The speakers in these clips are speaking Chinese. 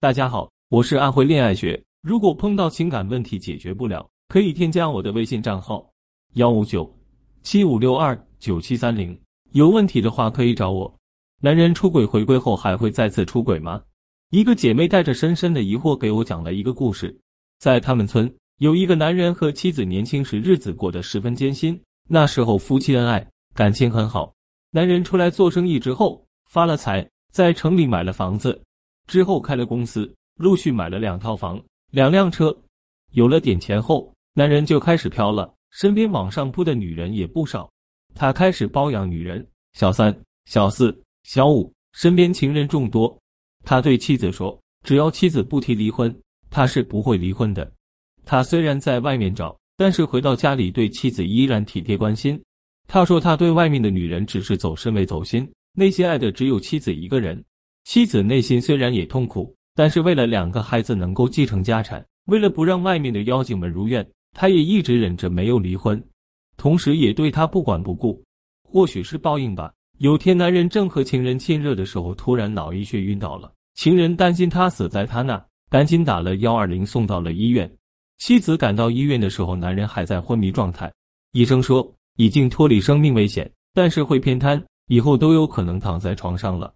大家好，我是安徽恋爱学。如果碰到情感问题解决不了，可以添加我的微信账号幺五九七五六二九七三零。有问题的话可以找我。男人出轨回归后还会再次出轨吗？一个姐妹带着深深的疑惑给我讲了一个故事。在他们村，有一个男人和妻子年轻时日子过得十分艰辛，那时候夫妻恩爱，感情很好。男人出来做生意之后发了财，在城里买了房子。之后开了公司，陆续买了两套房、两辆车。有了点钱后，男人就开始飘了，身边往上扑的女人也不少。他开始包养女人，小三、小四、小五，身边情人众多。他对妻子说：“只要妻子不提离婚，他是不会离婚的。”他虽然在外面找，但是回到家里对妻子依然体贴关心。他说：“他对外面的女人只是走身未走心，内心爱的只有妻子一个人。”妻子内心虽然也痛苦，但是为了两个孩子能够继承家产，为了不让外面的妖精们如愿，他也一直忍着没有离婚，同时也对他不管不顾。或许是报应吧。有天，男人正和情人亲热的时候，突然脑溢血晕倒了。情人担心他死在他那，赶紧打了幺二零送到了医院。妻子赶到医院的时候，男人还在昏迷状态。医生说已经脱离生命危险，但是会偏瘫，以后都有可能躺在床上了。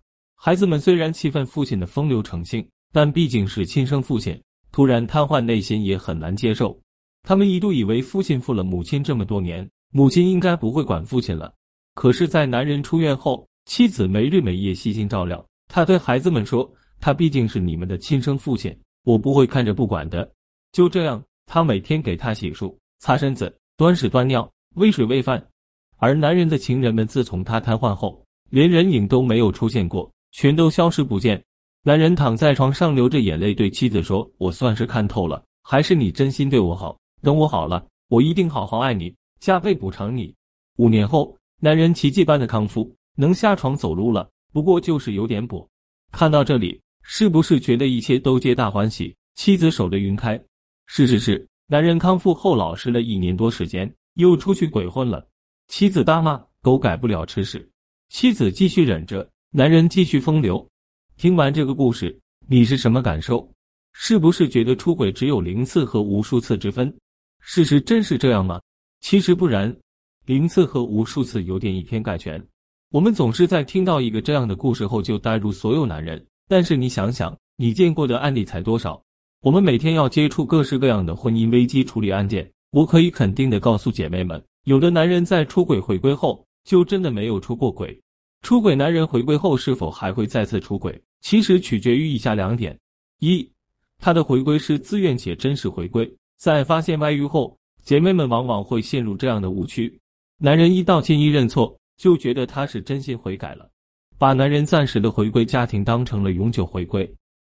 孩子们虽然气愤父亲的风流成性，但毕竟是亲生父亲，突然瘫痪，内心也很难接受。他们一度以为父亲负了母亲这么多年，母亲应该不会管父亲了。可是，在男人出院后，妻子没日没夜悉心照料。他对孩子们说：“他毕竟是你们的亲生父亲，我不会看着不管的。”就这样，他每天给他洗漱、擦身子、端屎端尿、喂水喂饭。而男人的情人们自从他瘫痪后，连人影都没有出现过。全都消失不见。男人躺在床上流着眼泪，对妻子说：“我算是看透了，还是你真心对我好。等我好了，我一定好好爱你，加倍补偿你。”五年后，男人奇迹般的康复，能下床走路了，不过就是有点跛。看到这里，是不是觉得一切都皆大欢喜？妻子守得云开。是是是，男人康复后老实了一年多时间，又出去鬼混了。妻子大骂：“狗改不了吃屎。”妻子继续忍着。男人继续风流。听完这个故事，你是什么感受？是不是觉得出轨只有零次和无数次之分？事实真是这样吗？其实不然，零次和无数次有点以偏概全。我们总是在听到一个这样的故事后就带入所有男人，但是你想想，你见过的案例才多少？我们每天要接触各式各样的婚姻危机处理案件，我可以肯定的告诉姐妹们，有的男人在出轨回归后，就真的没有出过轨。出轨男人回归后是否还会再次出轨？其实取决于以下两点：一，他的回归是自愿且真实回归。在发现外遇后，姐妹们往往会陷入这样的误区：男人一道歉一认错，就觉得他是真心悔改了，把男人暂时的回归家庭当成了永久回归。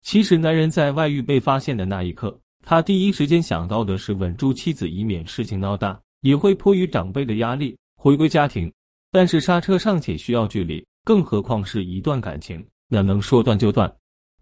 其实，男人在外遇被发现的那一刻，他第一时间想到的是稳住妻子，以免事情闹大，也会迫于长辈的压力回归家庭。但是刹车尚且需要距离，更何况是一段感情，哪能说断就断？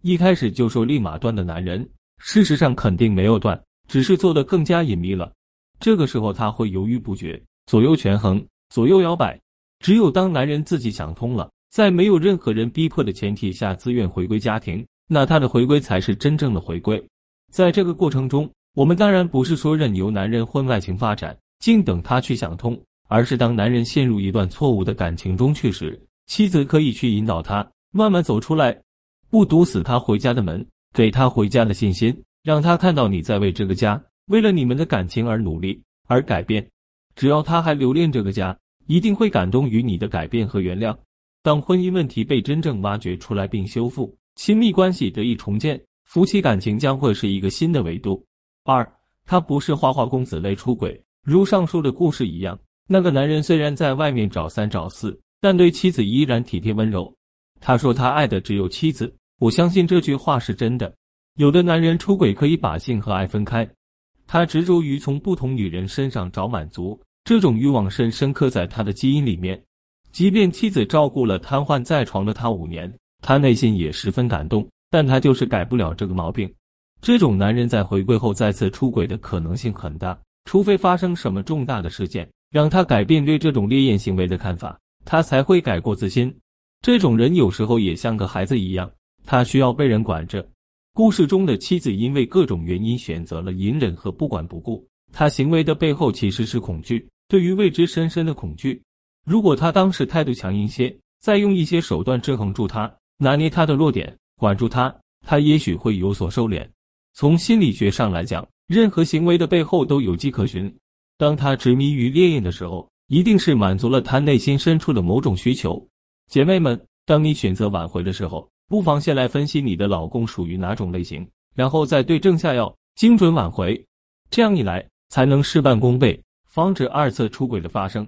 一开始就说立马断的男人，事实上肯定没有断，只是做的更加隐秘了。这个时候他会犹豫不决，左右权衡，左右摇摆。只有当男人自己想通了，在没有任何人逼迫的前提下，自愿回归家庭，那他的回归才是真正的回归。在这个过程中，我们当然不是说任由男人婚外情发展，静等他去想通。而是当男人陷入一段错误的感情中去时，妻子可以去引导他慢慢走出来，不堵死他回家的门，给他回家的信心，让他看到你在为这个家，为了你们的感情而努力而改变。只要他还留恋这个家，一定会感动于你的改变和原谅。当婚姻问题被真正挖掘出来并修复，亲密关系得以重建，夫妻感情将会是一个新的维度。二，他不是花花公子类出轨，如上述的故事一样。那个男人虽然在外面找三找四，但对妻子依然体贴温柔。他说他爱的只有妻子，我相信这句话是真的。有的男人出轨可以把性和爱分开，他执着于从不同女人身上找满足，这种欲望深深刻在他的基因里面。即便妻子照顾了瘫痪在床的他五年，他内心也十分感动，但他就是改不了这个毛病。这种男人在回归后再次出轨的可能性很大，除非发生什么重大的事件。让他改变对这种烈焰行为的看法，他才会改过自新。这种人有时候也像个孩子一样，他需要被人管着。故事中的妻子因为各种原因选择了隐忍和不管不顾，他行为的背后其实是恐惧，对于未知深深的恐惧。如果他当时态度强硬些，再用一些手段制衡住他，拿捏他的弱点，管住他，他也许会有所收敛。从心理学上来讲，任何行为的背后都有迹可循。当他执迷于烈焰的时候，一定是满足了他内心深处的某种需求。姐妹们，当你选择挽回的时候，不妨先来分析你的老公属于哪种类型，然后再对症下药，精准挽回。这样一来，才能事半功倍，防止二次出轨的发生。